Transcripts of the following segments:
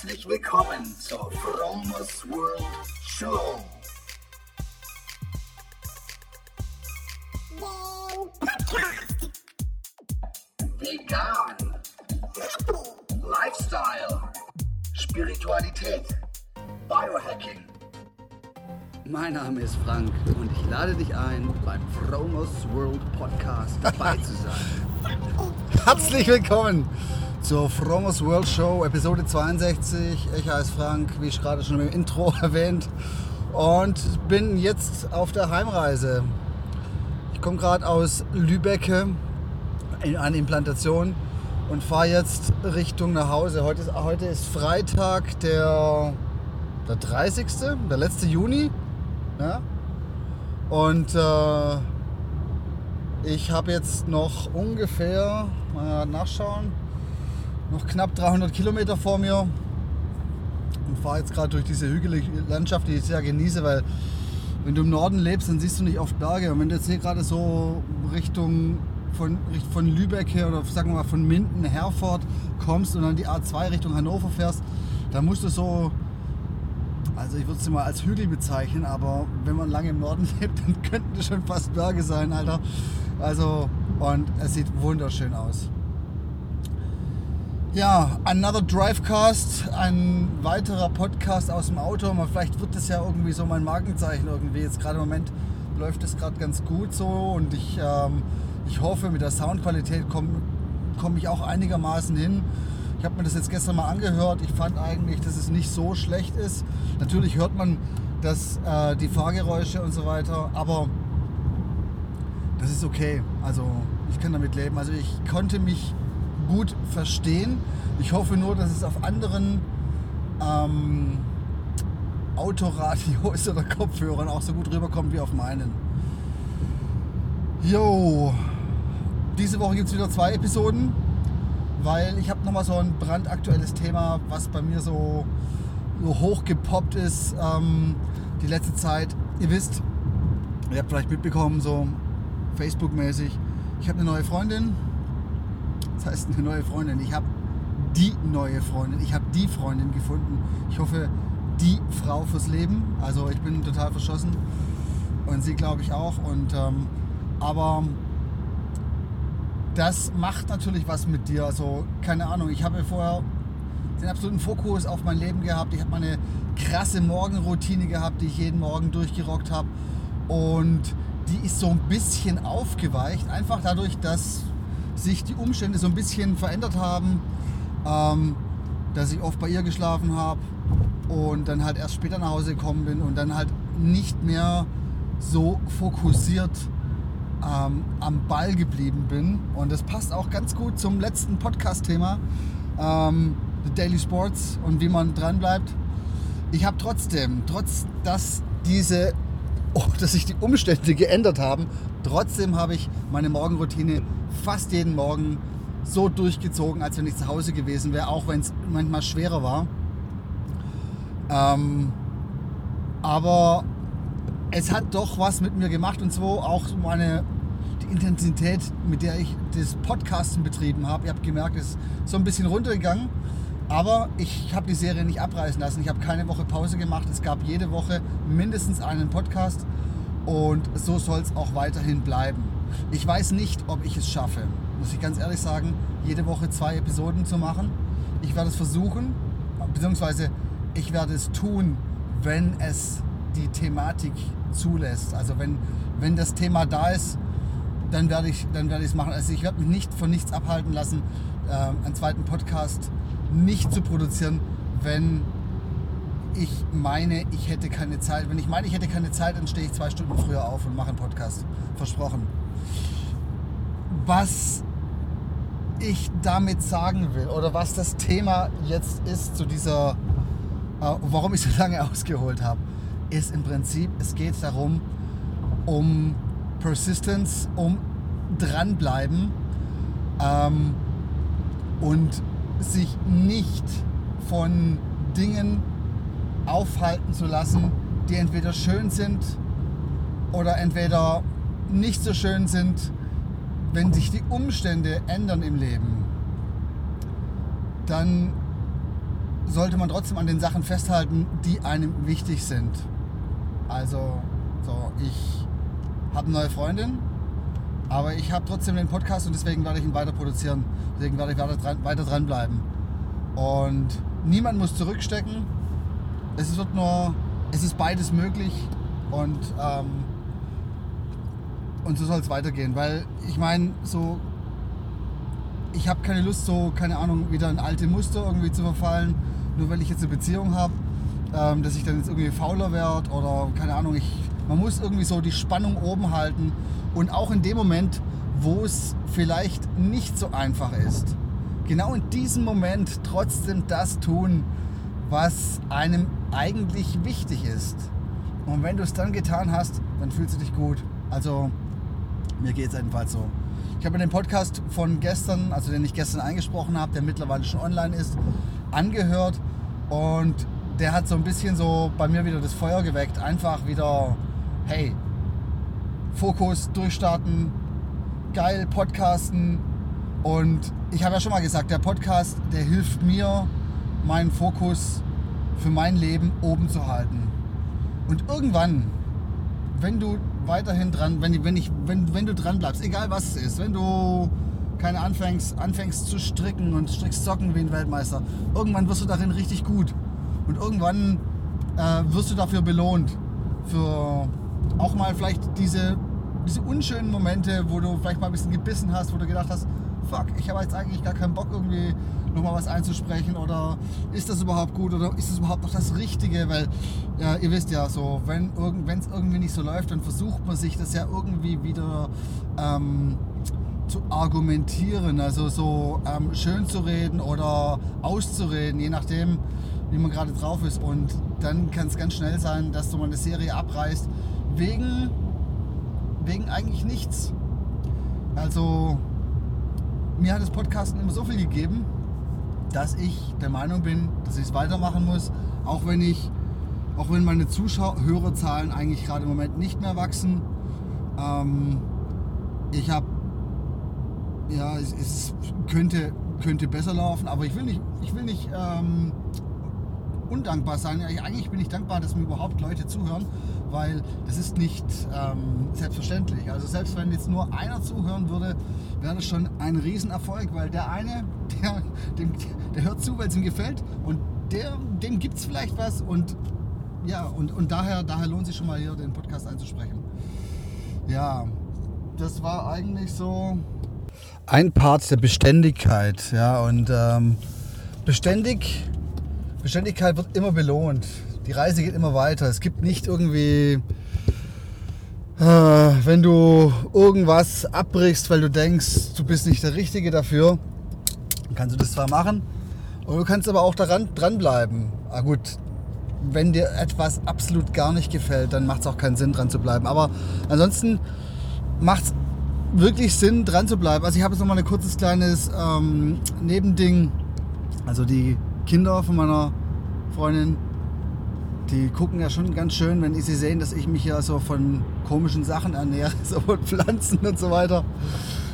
Herzlich willkommen zur Fromers World Show. Vegan. Lifestyle. Spiritualität. Biohacking. Mein Name ist Frank und ich lade dich ein, beim Fromers World Podcast dabei zu sein. Herzlich willkommen zur Fromers World Show, Episode 62. Ich heiße Frank, wie ich gerade schon im Intro erwähnt, und bin jetzt auf der Heimreise. Ich komme gerade aus Lübecke in eine Implantation und fahre jetzt Richtung nach Hause. Heute ist, heute ist Freitag, der, der 30., der letzte Juni. Ja? Und äh, ich habe jetzt noch ungefähr, mal nachschauen, noch knapp 300 Kilometer vor mir und fahre jetzt gerade durch diese hügelige Landschaft, die ich sehr genieße, weil wenn du im Norden lebst, dann siehst du nicht oft Berge. Und wenn du jetzt hier gerade so Richtung von, von Lübeck her oder sagen wir mal von Minden, Herford kommst und dann die A2 Richtung Hannover fährst, dann musst du so, also ich würde es mal als Hügel bezeichnen, aber wenn man lange im Norden lebt, dann könnten das schon fast Berge sein, Alter. Also, und es sieht wunderschön aus. Ja, Another Drivecast, ein weiterer Podcast aus dem Auto. Vielleicht wird das ja irgendwie so mein Markenzeichen irgendwie. Jetzt gerade im Moment läuft es gerade ganz gut so und ich, ähm, ich hoffe, mit der Soundqualität komme komm ich auch einigermaßen hin. Ich habe mir das jetzt gestern mal angehört. Ich fand eigentlich, dass es nicht so schlecht ist. Natürlich hört man das, äh, die Fahrgeräusche und so weiter, aber das ist okay. Also ich kann damit leben. Also ich konnte mich gut verstehen. Ich hoffe nur, dass es auf anderen ähm, Autoradios oder Kopfhörern auch so gut rüberkommt wie auf meinen. Jo, diese Woche gibt es wieder zwei Episoden, weil ich habe nochmal so ein brandaktuelles Thema, was bei mir so, so hochgepoppt ist ähm, die letzte Zeit. Ihr wisst, ihr habt vielleicht mitbekommen, so Facebook-mäßig, ich habe eine neue Freundin, heißt eine neue Freundin. Ich habe die neue Freundin. Ich habe die Freundin gefunden. Ich hoffe, die Frau fürs Leben. Also ich bin total verschossen. Und sie glaube ich auch. Und, ähm, aber das macht natürlich was mit dir. Also keine Ahnung. Ich habe vorher den absoluten Fokus auf mein Leben gehabt. Ich habe meine krasse Morgenroutine gehabt, die ich jeden Morgen durchgerockt habe. Und die ist so ein bisschen aufgeweicht. Einfach dadurch, dass sich die Umstände so ein bisschen verändert haben, ähm, dass ich oft bei ihr geschlafen habe und dann halt erst später nach Hause gekommen bin und dann halt nicht mehr so fokussiert ähm, am Ball geblieben bin. Und das passt auch ganz gut zum letzten Podcast-Thema, ähm, The Daily Sports und wie man dran bleibt. Ich habe trotzdem, trotz dass diese, oh, dass sich die Umstände geändert haben, trotzdem habe ich meine Morgenroutine fast jeden Morgen so durchgezogen, als wenn ich zu Hause gewesen wäre, auch wenn es manchmal schwerer war. Ähm, aber es hat doch was mit mir gemacht und so auch meine die Intensität, mit der ich das Podcasten betrieben habe. Ihr habt gemerkt, es ist so ein bisschen runtergegangen. Aber ich habe die Serie nicht abreißen lassen. Ich habe keine Woche Pause gemacht. Es gab jede Woche mindestens einen Podcast. Und so soll es auch weiterhin bleiben. Ich weiß nicht, ob ich es schaffe, muss ich ganz ehrlich sagen, jede Woche zwei Episoden zu machen. Ich werde es versuchen, beziehungsweise ich werde es tun, wenn es die Thematik zulässt. Also wenn, wenn das Thema da ist, dann werde ich dann werde ich es machen. Also ich werde mich nicht von nichts abhalten lassen, äh, einen zweiten Podcast nicht zu produzieren, wenn ich meine, ich hätte keine Zeit. Wenn ich meine, ich hätte keine Zeit, dann stehe ich zwei Stunden früher auf und mache einen Podcast. Versprochen. Was ich damit sagen will oder was das Thema jetzt ist zu dieser, äh, warum ich so lange ausgeholt habe, ist im Prinzip, es geht darum, um Persistence, um dranbleiben ähm, und sich nicht von Dingen aufhalten zu lassen, die entweder schön sind oder entweder nicht so schön sind, wenn sich die Umstände ändern im Leben, dann sollte man trotzdem an den Sachen festhalten, die einem wichtig sind. Also, so, ich habe eine neue Freundin, aber ich habe trotzdem den Podcast und deswegen werde ich ihn weiter produzieren. Deswegen werde ich weiter, dran, weiter dranbleiben. Und niemand muss zurückstecken. Es wird nur, es ist beides möglich und, ähm, und so soll es weitergehen. Weil ich meine, so, ich habe keine Lust, so, keine Ahnung, wieder in alte Muster irgendwie zu verfallen, nur weil ich jetzt eine Beziehung habe, ähm, dass ich dann jetzt irgendwie fauler werde oder keine Ahnung, ich, man muss irgendwie so die Spannung oben halten und auch in dem Moment, wo es vielleicht nicht so einfach ist, genau in diesem Moment trotzdem das tun, was einem eigentlich wichtig ist. Und wenn du es dann getan hast, dann fühlst du dich gut. Also mir geht es jedenfalls so. Ich habe mir den Podcast von gestern, also den ich gestern eingesprochen habe, der mittlerweile schon online ist, angehört und der hat so ein bisschen so bei mir wieder das Feuer geweckt. Einfach wieder, hey, Fokus, durchstarten, geil, podcasten. Und ich habe ja schon mal gesagt, der Podcast, der hilft mir, meinen Fokus für mein Leben oben zu halten. Und irgendwann, wenn du weiterhin dran, wenn, wenn, ich, wenn, wenn du dran bleibst, egal was es ist, wenn du keine anfängst, anfängst zu stricken und strickst Socken wie ein Weltmeister, irgendwann wirst du darin richtig gut. Und irgendwann äh, wirst du dafür belohnt. Für auch mal vielleicht diese, diese unschönen Momente, wo du vielleicht mal ein bisschen gebissen hast, wo du gedacht hast, fuck, ich habe jetzt eigentlich gar keinen Bock irgendwie nochmal was einzusprechen oder ist das überhaupt gut oder ist das überhaupt noch das Richtige? Weil ja, ihr wisst ja so, wenn es irgendwie nicht so läuft, dann versucht man sich das ja irgendwie wieder ähm, zu argumentieren, also so ähm, schön zu reden oder auszureden, je nachdem, wie man gerade drauf ist. Und dann kann es ganz schnell sein, dass du mal eine Serie abreißt, wegen, wegen eigentlich nichts. Also mir hat das Podcasten immer so viel gegeben, dass ich der Meinung bin, dass ich es weitermachen muss, auch wenn ich, auch wenn meine Zuschauerzahlen eigentlich gerade im Moment nicht mehr wachsen. Ähm, ich habe, ja, es, es, könnte, könnte besser laufen, aber ich will nicht, ich will nicht ähm, undankbar sein. Eigentlich bin ich dankbar, dass mir überhaupt Leute zuhören, weil das ist nicht ähm, selbstverständlich. Also selbst wenn jetzt nur einer zuhören würde, wäre das schon ein Riesenerfolg, weil der eine, der, dem, der hört zu, weil es ihm gefällt und der, dem gibt es vielleicht was und ja, und, und daher, daher lohnt sich schon mal hier den Podcast einzusprechen. Ja, das war eigentlich so ein Part der Beständigkeit, ja, und ähm, beständig Beständigkeit wird immer belohnt. Die Reise geht immer weiter. Es gibt nicht irgendwie, äh, wenn du irgendwas abbrichst, weil du denkst, du bist nicht der Richtige dafür, kannst du das zwar machen, aber du kannst aber auch daran dranbleiben. Ah gut, wenn dir etwas absolut gar nicht gefällt, dann macht es auch keinen Sinn, dran zu bleiben. Aber ansonsten macht es wirklich Sinn, dran zu bleiben. Also ich habe jetzt noch mal ein kurzes kleines ähm, Nebending. Also die Kinder von meiner Freundin, die gucken ja schon ganz schön, wenn sie sehen, dass ich mich ja so von komischen Sachen ernähre, so von Pflanzen und so weiter.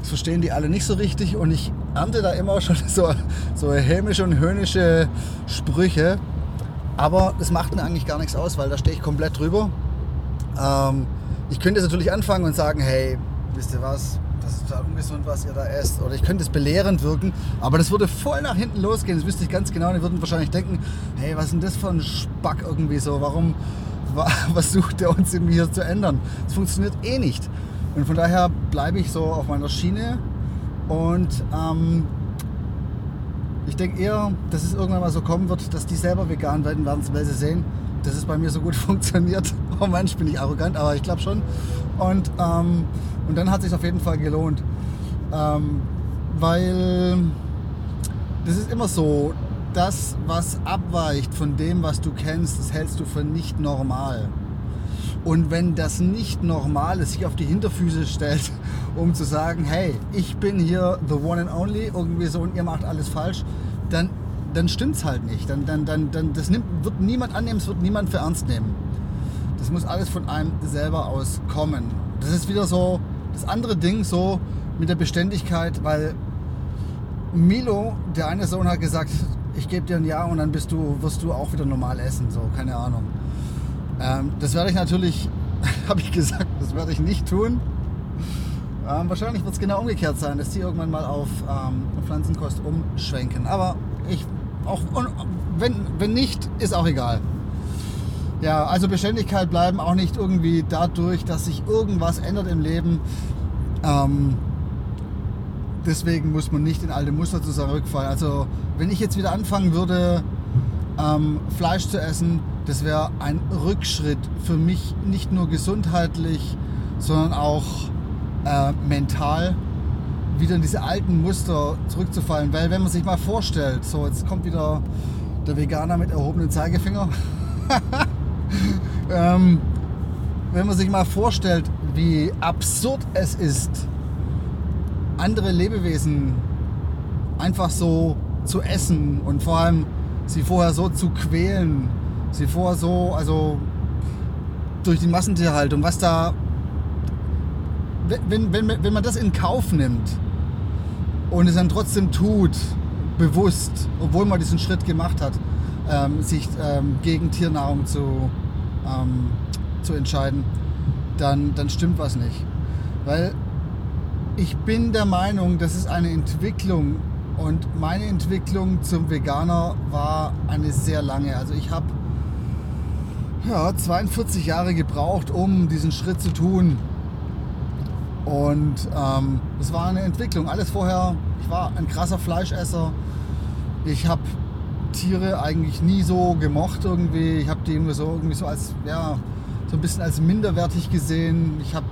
Das verstehen die alle nicht so richtig und ich ernte da immer schon so, so hämische und höhnische Sprüche. Aber das macht mir eigentlich gar nichts aus, weil da stehe ich komplett drüber. Ähm, ich könnte jetzt natürlich anfangen und sagen, hey, wisst ihr was, das ist total ungesund, was ihr da esst. Oder ich könnte es belehrend wirken, aber das würde voll nach hinten losgehen. Das wüsste ich ganz genau. Die würden wahrscheinlich denken, hey, was ist denn das für ein Spack irgendwie so? Warum, was sucht der uns hier zu ändern? Das funktioniert eh nicht. Und von daher bleibe ich so auf meiner Schiene und ähm, ich denke eher, dass es irgendwann mal so kommen wird, dass die selber vegan werden werden, weil sie sehen, dass es bei mir so gut funktioniert. Oh Mensch, bin ich arrogant, aber ich glaube schon. Und, ähm, und dann hat es sich auf jeden Fall gelohnt. Ähm, weil das ist immer so, das, was abweicht von dem, was du kennst, das hältst du für nicht normal. Und wenn das nicht Normale sich auf die Hinterfüße stellt, um zu sagen, hey, ich bin hier the one and only, irgendwie so und ihr macht alles falsch, dann, dann es halt nicht. Dann, dann, dann, dann, das nimmt, wird niemand annehmen, es wird niemand für ernst nehmen. Das muss alles von einem selber aus kommen. Das ist wieder so das andere Ding, so mit der Beständigkeit, weil Milo, der eine Sohn, hat gesagt, ich gebe dir ein Ja und dann bist du, wirst du auch wieder normal essen, so, keine Ahnung. Ähm, das werde ich natürlich, habe ich gesagt, das werde ich nicht tun. Ähm, wahrscheinlich wird es genau umgekehrt sein, dass die irgendwann mal auf ähm, Pflanzenkost umschwenken. Aber ich, auch wenn, wenn nicht, ist auch egal. Ja, also Beständigkeit bleiben auch nicht irgendwie dadurch, dass sich irgendwas ändert im Leben. Ähm, deswegen muss man nicht in alte Muster zurückfallen. Also wenn ich jetzt wieder anfangen würde, ähm, Fleisch zu essen, das wäre ein Rückschritt für mich, nicht nur gesundheitlich, sondern auch äh, mental wieder in diese alten Muster zurückzufallen. Weil wenn man sich mal vorstellt, so jetzt kommt wieder der Veganer mit erhobenem Zeigefinger. ähm, wenn man sich mal vorstellt, wie absurd es ist, andere Lebewesen einfach so zu essen und vor allem sie vorher so zu quälen, sie vorher so, also durch die Massentierhaltung, was da, wenn, wenn, wenn man das in Kauf nimmt und es dann trotzdem tut, bewusst, obwohl man diesen Schritt gemacht hat, ähm, sich ähm, gegen Tiernahrung zu, ähm, zu entscheiden, dann, dann stimmt was nicht. Weil ich bin der Meinung, das ist eine Entwicklung und meine Entwicklung zum Veganer war eine sehr lange. Also ich habe ja, 42 Jahre gebraucht, um diesen Schritt zu tun. Und ähm, es war eine Entwicklung. Alles vorher, ich war ein krasser Fleischesser. Ich habe Tiere eigentlich nie so gemocht irgendwie. Ich habe die irgendwie so, irgendwie so als, ja, so ein bisschen als minderwertig gesehen. Ich habe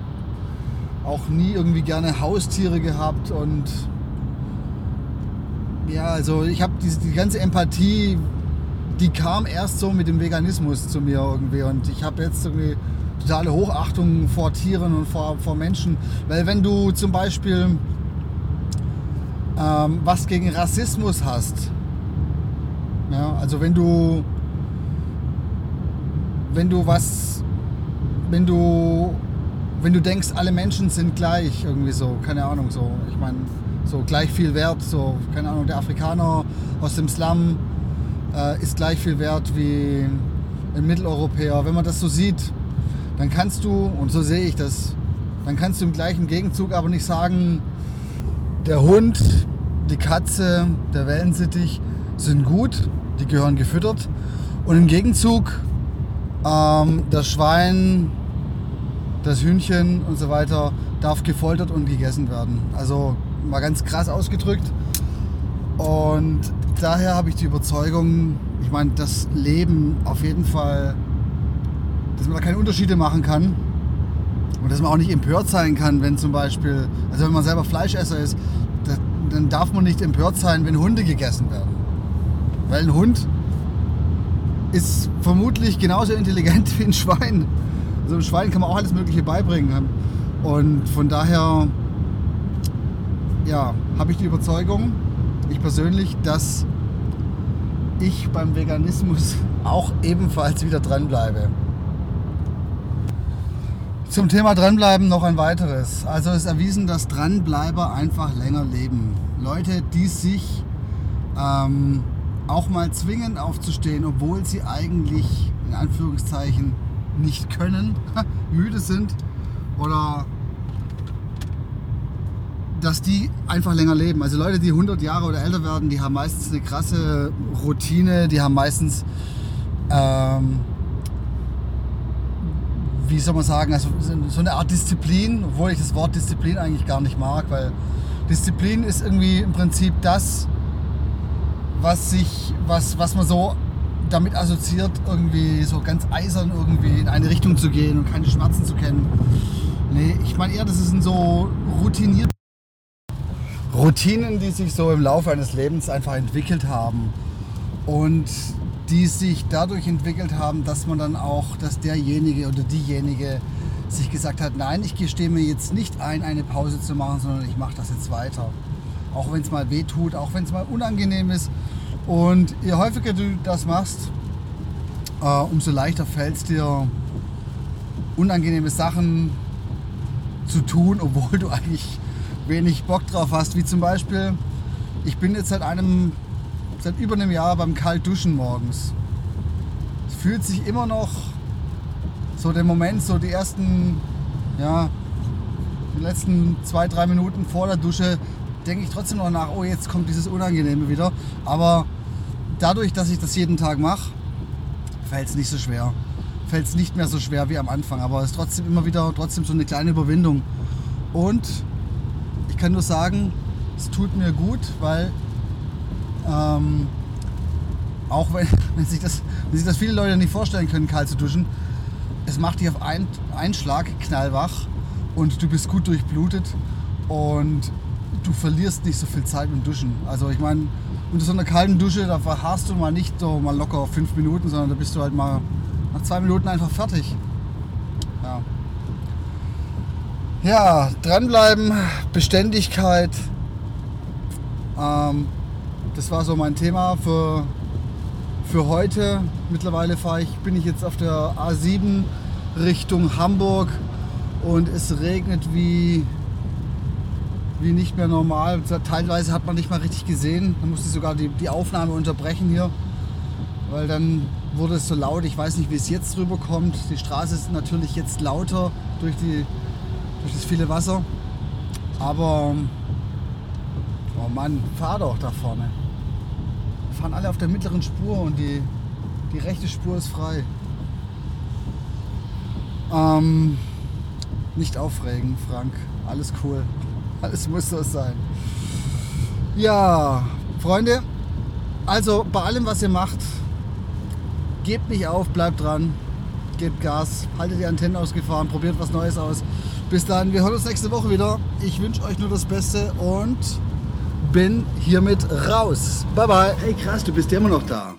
auch nie irgendwie gerne Haustiere gehabt und ja, also ich habe die, die ganze Empathie, die kam erst so mit dem Veganismus zu mir irgendwie und ich habe jetzt irgendwie totale Hochachtung vor Tieren und vor, vor Menschen, weil wenn du zum Beispiel ähm, was gegen Rassismus hast, ja, also wenn du wenn du was wenn du wenn du denkst, alle Menschen sind gleich, irgendwie so, keine Ahnung, so, ich meine, so gleich viel wert, so, keine Ahnung, der Afrikaner aus dem Slum äh, ist gleich viel wert wie ein Mitteleuropäer. Wenn man das so sieht, dann kannst du, und so sehe ich das, dann kannst du im gleichen Gegenzug aber nicht sagen, der Hund, die Katze, der Wellensittich sind gut, die gehören gefüttert. Und im Gegenzug ähm, das Schwein, das Hühnchen und so weiter darf gefoltert und gegessen werden. Also mal ganz krass ausgedrückt. Und daher habe ich die Überzeugung, ich meine, das Leben auf jeden Fall, dass man da keine Unterschiede machen kann. Und dass man auch nicht empört sein kann, wenn zum Beispiel, also wenn man selber Fleischesser ist, dann darf man nicht empört sein, wenn Hunde gegessen werden. Weil ein Hund ist vermutlich genauso intelligent wie ein Schwein. Also einem Schwein kann man auch alles Mögliche beibringen. Und von daher ja, habe ich die Überzeugung, ich persönlich, dass ich beim Veganismus auch ebenfalls wieder dranbleibe. Zum Thema dranbleiben noch ein weiteres. Also es ist erwiesen, dass Dranbleiber einfach länger leben. Leute, die sich ähm, auch mal zwingen aufzustehen, obwohl sie eigentlich in Anführungszeichen nicht können, müde sind oder dass die einfach länger leben. Also Leute, die 100 Jahre oder älter werden, die haben meistens eine krasse Routine, die haben meistens, ähm, wie soll man sagen, also so eine Art Disziplin, obwohl ich das Wort Disziplin eigentlich gar nicht mag, weil Disziplin ist irgendwie im Prinzip das, was sich, was, was man so damit assoziiert, irgendwie so ganz eisern irgendwie in eine Richtung zu gehen und keine Schmerzen zu kennen. Nee, ich meine eher, das sind so routinierte Routinen, die sich so im Laufe eines Lebens einfach entwickelt haben und die sich dadurch entwickelt haben, dass man dann auch, dass derjenige oder diejenige sich gesagt hat, nein, ich gestehe mir jetzt nicht ein, eine Pause zu machen, sondern ich mache das jetzt weiter. Auch wenn es mal weh tut, auch wenn es mal unangenehm ist und je häufiger du das machst, äh, umso leichter fällt es dir, unangenehme Sachen zu tun, obwohl du eigentlich wenig Bock drauf hast. Wie zum Beispiel, ich bin jetzt seit einem seit über einem Jahr beim Kaltduschen morgens. Es fühlt sich immer noch so der Moment, so die ersten, ja, die letzten zwei, drei Minuten vor der Dusche, denke ich trotzdem noch nach, oh, jetzt kommt dieses Unangenehme wieder. Aber dadurch, dass ich das jeden Tag mache, fällt es nicht so schwer. Fällt es nicht mehr so schwer wie am Anfang, aber es ist trotzdem immer wieder trotzdem so eine kleine Überwindung. Und ich kann nur sagen, es tut mir gut, weil ähm, auch wenn, wenn, sich das, wenn sich das viele Leute nicht vorstellen können, kalt zu duschen, es macht dich auf einen, Schlag knallwach und du bist gut durchblutet und du verlierst nicht so viel Zeit dem Duschen. Also ich meine, unter so einer kalten Dusche, da verharrst du mal nicht so mal locker fünf Minuten, sondern da bist du halt mal nach zwei Minuten einfach fertig. Ja, ja dranbleiben, Beständigkeit. Ähm, das war so mein Thema für, für heute. Mittlerweile fahre ich, bin ich jetzt auf der A7 Richtung Hamburg und es regnet wie, wie nicht mehr normal. Teilweise hat man nicht mal richtig gesehen. Man musste sogar die, die Aufnahme unterbrechen hier, weil dann wurde es so laut. Ich weiß nicht, wie es jetzt drüber kommt. Die Straße ist natürlich jetzt lauter durch, die, durch das viele Wasser. Aber, oh Mann, fahr doch da vorne. Wir fahren alle auf der mittleren Spur und die, die rechte Spur ist frei. Ähm, nicht aufregen, Frank. Alles cool. Alles muss so sein. Ja, Freunde, also bei allem, was ihr macht, gebt nicht auf, bleibt dran, gebt Gas, haltet die Antennen ausgefahren, probiert was Neues aus. Bis dann, wir hören uns nächste Woche wieder. Ich wünsche euch nur das Beste und bin hiermit raus. Bye bye. Hey krass, du bist ja immer noch da.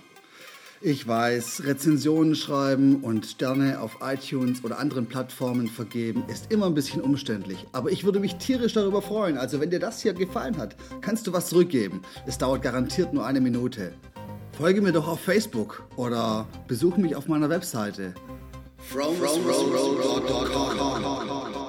Ich weiß, Rezensionen schreiben und Sterne auf iTunes oder anderen Plattformen vergeben ist immer ein bisschen umständlich. Aber ich würde mich tierisch darüber freuen. Also wenn dir das hier gefallen hat, kannst du was zurückgeben. Es dauert garantiert nur eine Minute. Folge mir doch auf Facebook oder besuche mich auf meiner Webseite. From, from, from, from, from, from, from, from.